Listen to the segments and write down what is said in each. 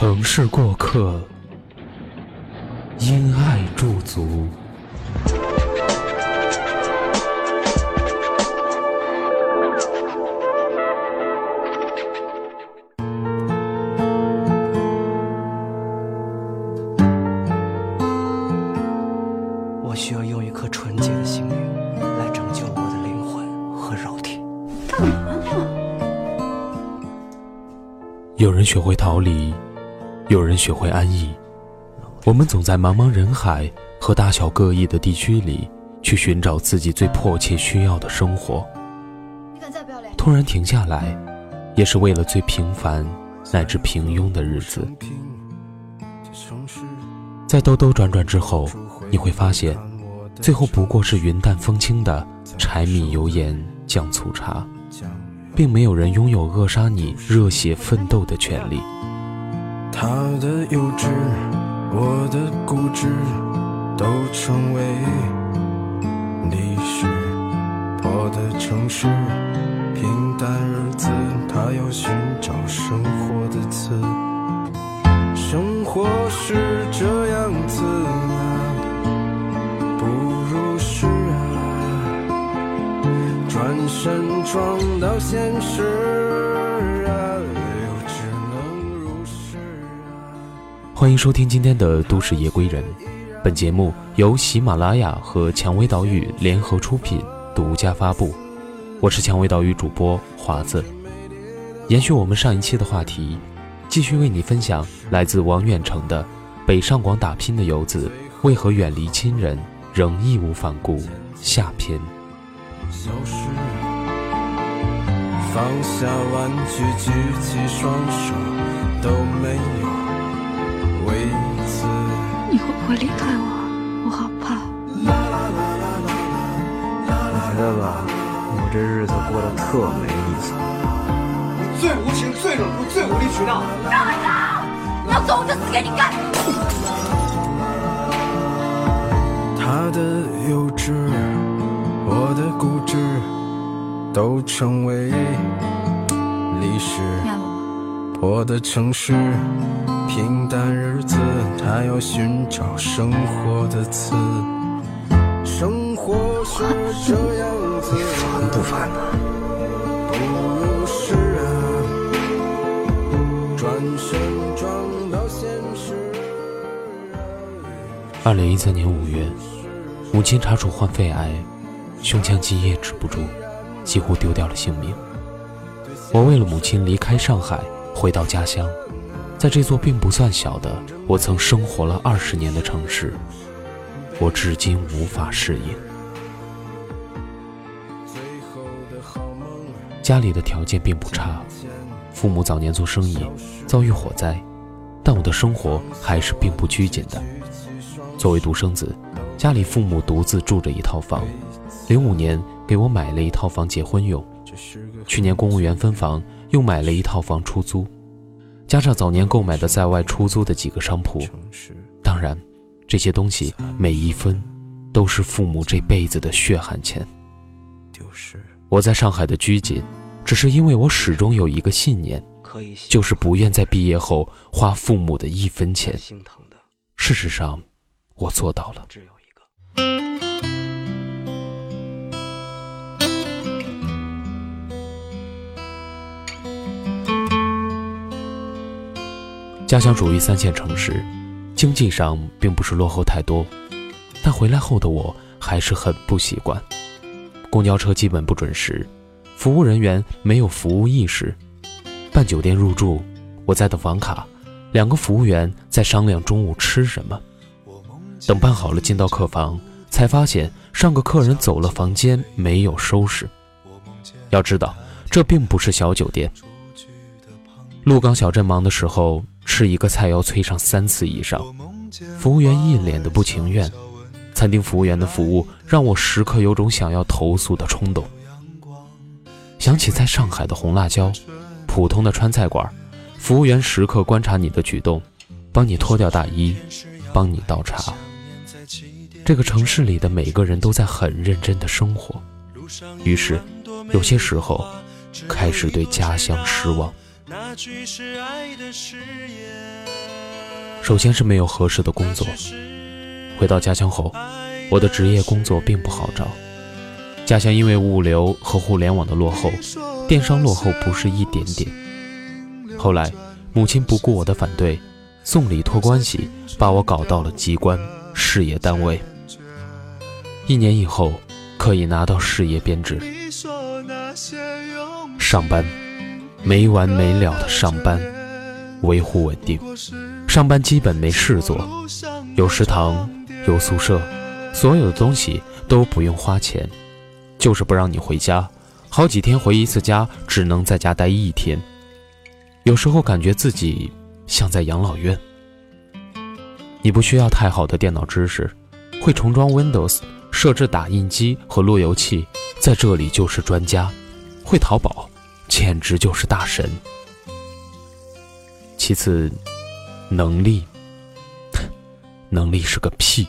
城市过客，因爱驻足。我需要用一颗纯洁的心灵来拯救我的灵魂和肉体。干嘛呢有人学会逃离，有人学会安逸。我们总在茫茫人海和大小各异的地区里，去寻找自己最迫切需要的生活。突然停下来，也是为了最平凡乃至平庸的日子。在兜兜转转之后，你会发现，最后不过是云淡风轻的柴米油盐酱醋茶，并没有人拥有扼杀你热血奋斗的权利。他的幼稚，我的固执，都成为历史。破的城市，平淡日子，他要寻找生活的词。生活是这样子啊，不如是啊，转身撞到现实欢迎收听今天的《都市夜归人》，本节目由喜马拉雅和蔷薇岛屿联合出品，独家发布。我是蔷薇岛屿主播华子。延续我们上一期的话题，继续为你分享来自王远成的《北上广打拼的游子为何远离亲人仍义无反顾》下篇。消失，放下玩具，举起双手，都没有。你会不会离开我？我好怕。我觉得吧，我这日子过得特没意思。最无情、最冷酷、最无理取闹。要走我就死给你看！他的幼稚，我的固执，都成为历史。爱我的城市，平淡日子，他要寻找生活的刺。生活是这样子你烦不烦呢？不如是啊，转身撞到现实啊。二零一三年五月，母亲查出患肺癌，胸腔积液止不住，几乎丢掉了性命。我为了母亲离开上海，回到家乡，在这座并不算小的我曾生活了二十年的城市，我至今无法适应。家里的条件并不差，父母早年做生意，遭遇火灾，但我的生活还是并不拘谨的。作为独生子，家里父母独自住着一套房，零五年给我买了一套房结婚用，去年公务员分房又买了一套房出租，加上早年购买的在外出租的几个商铺，当然，这些东西每一分都是父母这辈子的血汗钱。我在上海的拘谨，只是因为我始终有一个信念，就是不愿在毕业后花父母的一分钱。事实上，我做到了。只有一个。家乡属于三线城市，经济上并不是落后太多，但回来后的我还是很不习惯。公交车基本不准时，服务人员没有服务意识。办酒店入住，我在等房卡，两个服务员在商量中午吃什么。等办好了，进到客房，才发现上个客人走了房间没有收拾。要知道，这并不是小酒店。鹿港小镇忙的时候，吃一个菜要催上三次以上，服务员一脸的不情愿。餐厅服务员的服务让我时刻有种想要投诉的冲动。想起在上海的红辣椒，普通的川菜馆，服务员时刻观察你的举动，帮你脱掉大衣，帮你倒茶。这个城市里的每个人都在很认真的生活，于是有些时候开始对家乡失望。那句是爱的誓言首先是没有合适的工作。回到家乡后，我的职业工作并不好找。家乡因为物流和互联网的落后，电商落后不是一点点。后来，母亲不顾我的反对，送礼托关系，把我搞到了机关事业单位。一年以后，可以拿到事业编制。上班，没完没了的上班，维护稳定。上班基本没事做，有食堂。有宿舍，所有的东西都不用花钱，就是不让你回家，好几天回一次家，只能在家待一天。有时候感觉自己像在养老院。你不需要太好的电脑知识，会重装 Windows，设置打印机和路由器，在这里就是专家。会淘宝，简直就是大神。其次，能力。能力是个屁，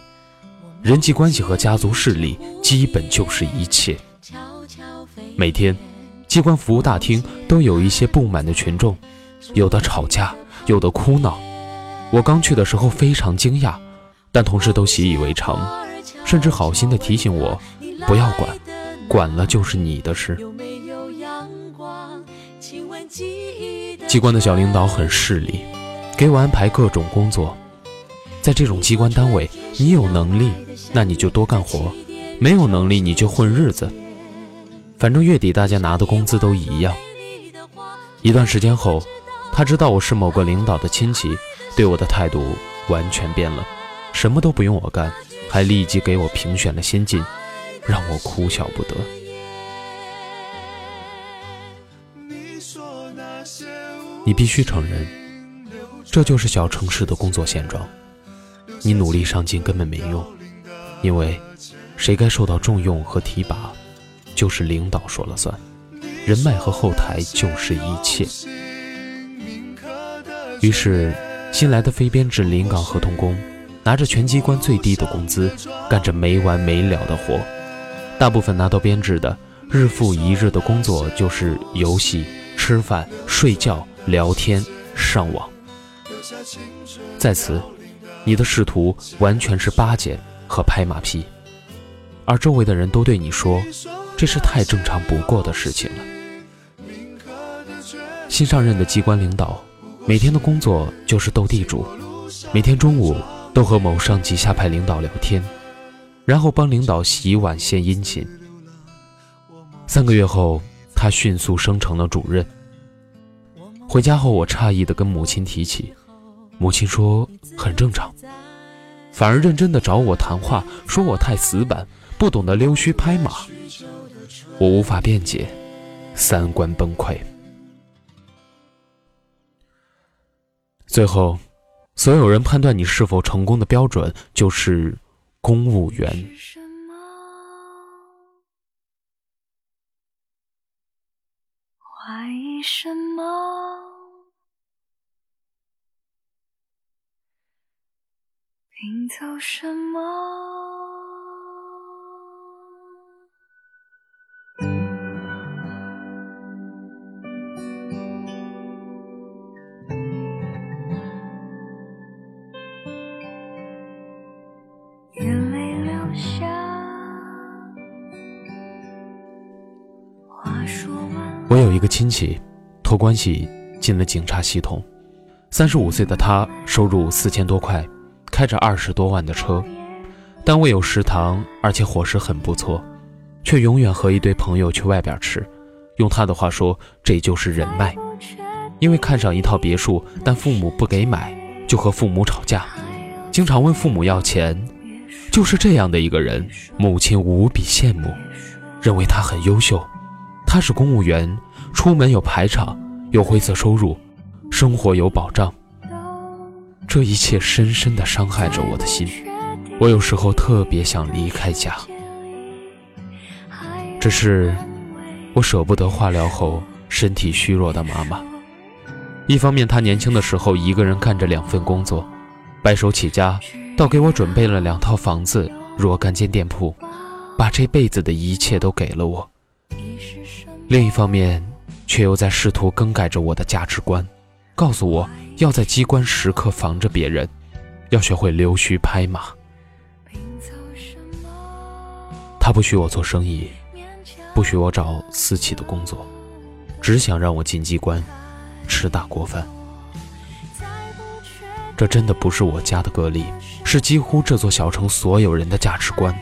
人际关系和家族势力基本就是一切。每天，机关服务大厅都有一些不满的群众，有的吵架，有的哭闹。我刚去的时候非常惊讶，但同事都习以为常，甚至好心的提醒我不要管，管了就是你的事。机关的小领导很势利，给我安排各种工作。在这种机关单位，你有能力，那你就多干活；没有能力，你就混日子。反正月底大家拿的工资都一样。一段时间后，他知道我是某个领导的亲戚，对我的态度完全变了，什么都不用我干，还立即给我评选了先进，让我哭笑不得。你说那些你必须承认，这就是小城市的工作现状。你努力上进根本没用，因为谁该受到重用和提拔，就是领导说了算，人脉和后台就是一切。于是，新来的非编制临港合同工，拿着全机关最低的工资，干着没完没了的活。大部分拿到编制的，日复一日的工作就是游戏、吃饭、睡觉、聊天、上网。在此。你的仕途完全是巴结和拍马屁，而周围的人都对你说，这是太正常不过的事情了。新上任的机关领导，每天的工作就是斗地主，每天中午都和某上级下派领导聊天，然后帮领导洗碗献殷勤。三个月后，他迅速升成了主任。回家后，我诧异地跟母亲提起。母亲说很正常，反而认真的找我谈话，说我太死板，不懂得溜须拍马。我无法辩解，三观崩溃。最后，所有人判断你是否成功的标准就是公务员。为什么？拼凑什么？眼泪流下我有一个亲戚托关系进了警察系统。三十五岁的他，收入四千多块，开着二十多万的车，单位有食堂，而且伙食很不错，却永远和一堆朋友去外边吃。用他的话说，这就是人脉。因为看上一套别墅，但父母不给买，就和父母吵架，经常问父母要钱。就是这样的一个人，母亲无比羡慕，认为他很优秀。他是公务员，出门有排场，有灰色收入，生活有保障。这一切深深地伤害着我的心。我有时候特别想离开家，只是我舍不得化疗后身体虚弱的妈妈。一方面，她年轻的时候一个人干着两份工作，白手起家，倒给我准备了两套房子、若干间店铺，把这辈子的一切都给了我。另一方面，却又在试图更改着我的价值观，告诉我要在机关时刻防着别人，要学会溜须拍马。他不许我做生意，不许我找私企的工作，只想让我进机关，吃大锅饭。这真的不是我家的个例，是几乎这座小城所有人的价值观。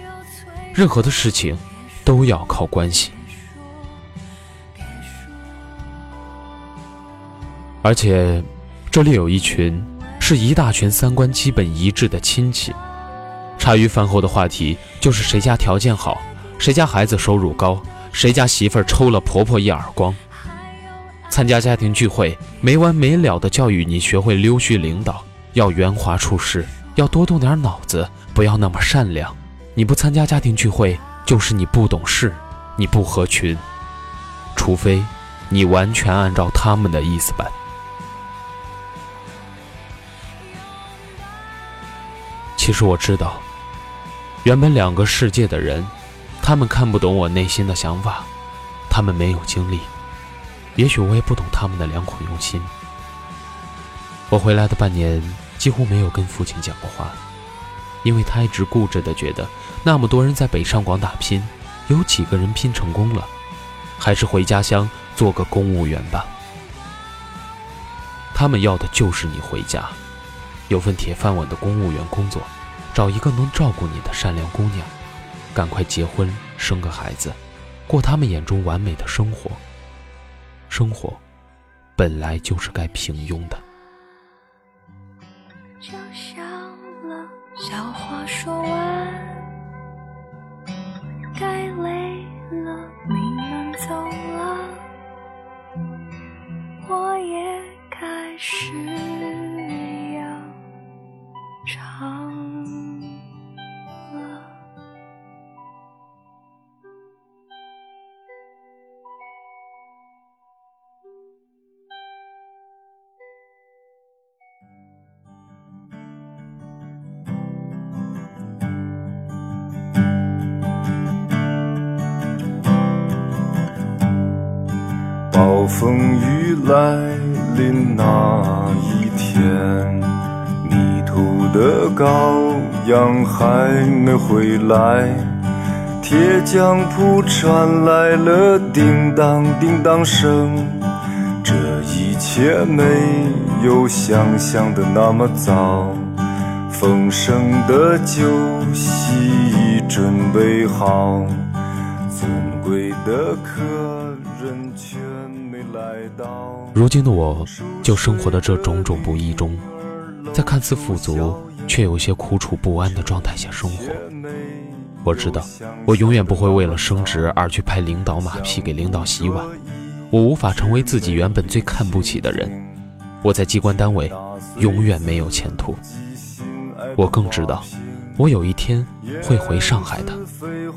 任何的事情，都要靠关系。而且，这里有一群，是一大群三观基本一致的亲戚。茶余饭后的话题就是谁家条件好，谁家孩子收入高，谁家媳妇儿抽了婆婆一耳光。参加家庭聚会，没完没了的教育你学会溜须领导，要圆滑处事，要多动点脑子，不要那么善良。你不参加家庭聚会，就是你不懂事，你不合群，除非你完全按照他们的意思办。其实我知道，原本两个世界的人，他们看不懂我内心的想法，他们没有经历，也许我也不懂他们的良苦用心。我回来的半年，几乎没有跟父亲讲过话，因为他一直固执的觉得，那么多人在北上广打拼，有几个人拼成功了，还是回家乡做个公务员吧。他们要的就是你回家，有份铁饭碗的公务员工作。找一个能照顾你的善良姑娘，赶快结婚生个孩子，过他们眼中完美的生活。生活本来就是该平庸的。风雨来临那一天，迷途的羔羊还没回来，铁匠铺传来了叮当叮当声。这一切没有想象的那么糟，丰盛的酒席已准备好，尊贵的客。如今的我，就生活的这种种不易中，在看似富足却有些苦楚不安的状态下生活。我知道，我永远不会为了升职而去拍领导马屁，给领导洗碗。我无法成为自己原本最看不起的人。我在机关单位永远没有前途。我更知道，我有一天会回上海的，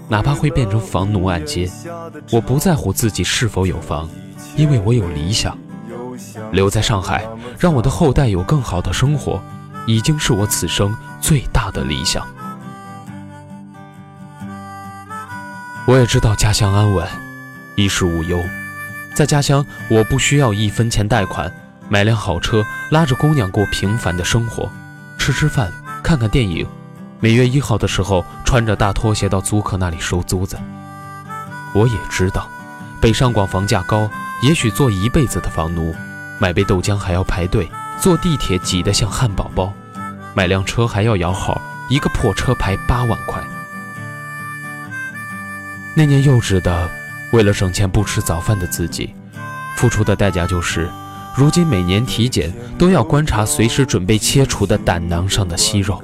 哪怕会变成房奴按揭，我不在乎自己是否有房。因为我有理想，留在上海，让我的后代有更好的生活，已经是我此生最大的理想。我也知道家乡安稳，衣食无忧，在家乡我不需要一分钱贷款，买辆好车，拉着姑娘过平凡的生活，吃吃饭，看看电影，每月一号的时候穿着大拖鞋到租客那里收租子。我也知道，北上广房价高。也许做一辈子的房奴，买杯豆浆还要排队，坐地铁挤得像汉堡包，买辆车还要摇号，一个破车牌八万块。那年幼稚的，为了省钱不吃早饭的自己，付出的代价就是，如今每年体检都要观察随时准备切除的胆囊上的息肉。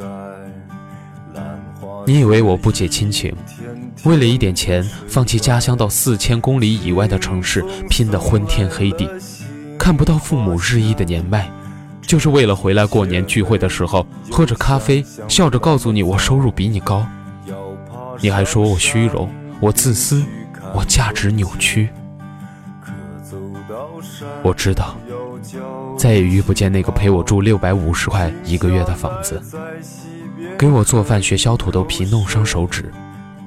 你以为我不解亲情，为了一点钱放弃家乡到四千公里以外的城市，拼得昏天黑地，看不到父母日益的年迈，就是为了回来过年聚会的时候喝着咖啡，笑着告诉你我收入比你高，你还说我虚荣，我自私，我价值扭曲。我知道，再也遇不见那个陪我住六百五十块一个月的房子。给我做饭学削土豆皮弄伤手指，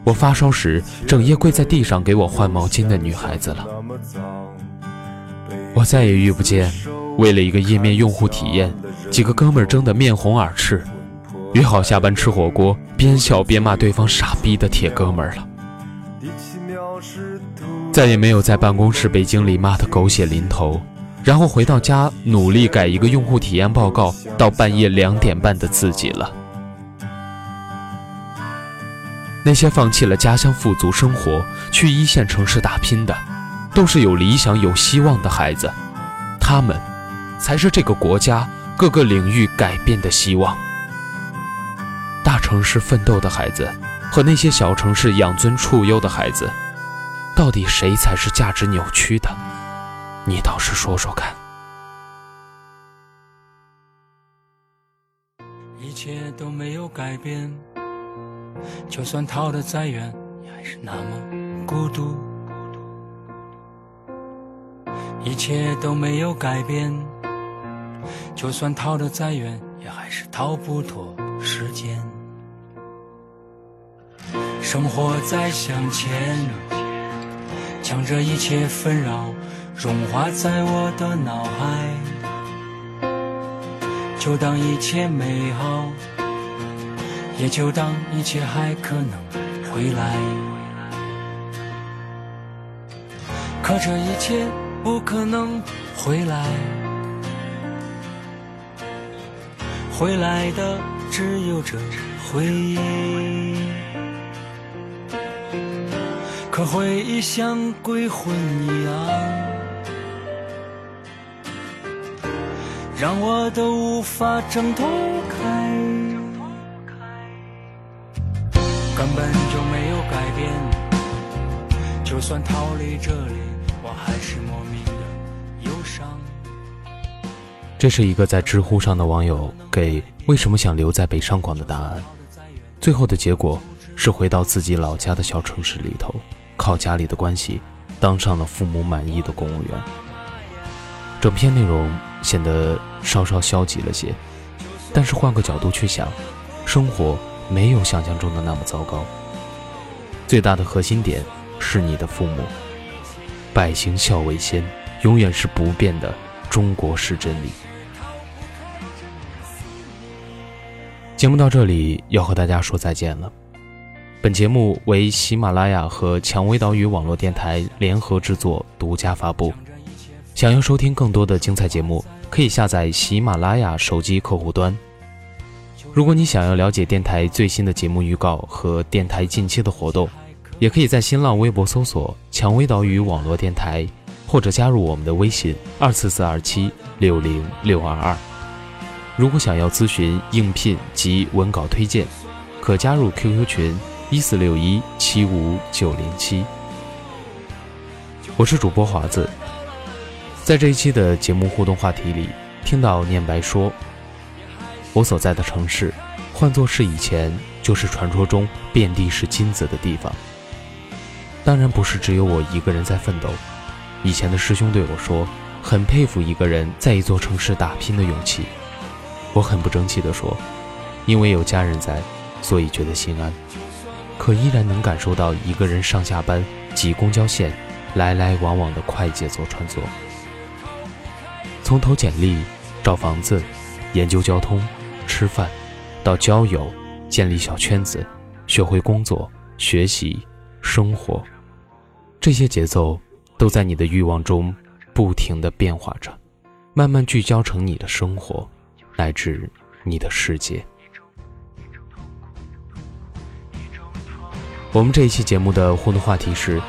我发烧时整夜跪在地上给我换毛巾的女孩子了。我再也遇不见为了一个页面用户体验，几个哥们争得面红耳赤，约好下班吃火锅，边笑边骂对方傻逼的铁哥们了。再也没有在办公室被经理骂得狗血淋头，然后回到家努力改一个用户体验报告到半夜两点半的自己了。那些放弃了家乡富足生活，去一线城市打拼的，都是有理想、有希望的孩子，他们，才是这个国家各个领域改变的希望。大城市奋斗的孩子，和那些小城市养尊处优的孩子，到底谁才是价值扭曲的？你倒是说说看。一切都没有改变。就算逃得再远，也还是那么孤独。一切都没有改变，就算逃得再远，也还是逃不脱时间。生活在向前，将这一切纷扰融化在我的脑海，就当一切美好。也就当一切还可能回来，可这一切不可能回来，回来的只有这回忆。可回忆像鬼魂一样，让我都无法挣脱开。根本就没有改变。就算逃离这里，我还是莫名的忧伤。这是一个在知乎上的网友给为什么想留在北上广的答案。最后的结果是回到自己老家的小城市里头，靠家里的关系当上了父母满意的公务员。整篇内容显得稍稍消极了些，但是换个角度去想，生活。没有想象中的那么糟糕。最大的核心点是你的父母，百行孝为先，永远是不变的中国式真理。节目到这里要和大家说再见了。本节目为喜马拉雅和蔷薇岛屿网络电台联合制作，独家发布。想要收听更多的精彩节目，可以下载喜马拉雅手机客户端。如果你想要了解电台最新的节目预告和电台近期的活动，也可以在新浪微博搜索“蔷薇岛屿网络电台”，或者加入我们的微信二四四二七六零六二二。如果想要咨询应聘及文稿推荐，可加入 QQ 群一四六一七五九零七。我是主播华子，在这一期的节目互动话题里，听到念白说。我所在的城市，换作是以前，就是传说中遍地是金子的地方。当然不是只有我一个人在奋斗。以前的师兄对我说，很佩服一个人在一座城市打拼的勇气。我很不争气地说，因为有家人在，所以觉得心安。可依然能感受到一个人上下班挤公交线，来来往往的快节奏穿梭。从投简历、找房子、研究交通。吃饭，到交友，建立小圈子，学会工作、学习、生活，这些节奏都在你的欲望中不停的变化着，慢慢聚焦成你的生活，乃至你的世界。我们这一期节目的互动话题是：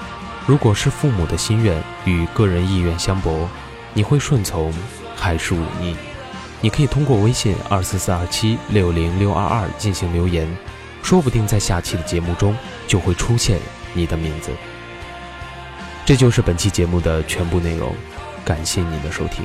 如果是父母的心愿与个人意愿相悖，你会顺从还是忤逆？你可以通过微信二四四二七六零六二二进行留言，说不定在下期的节目中就会出现你的名字。这就是本期节目的全部内容，感谢您的收听。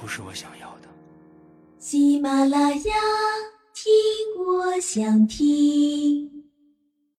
不是我想要的。喜马拉雅，听我想听。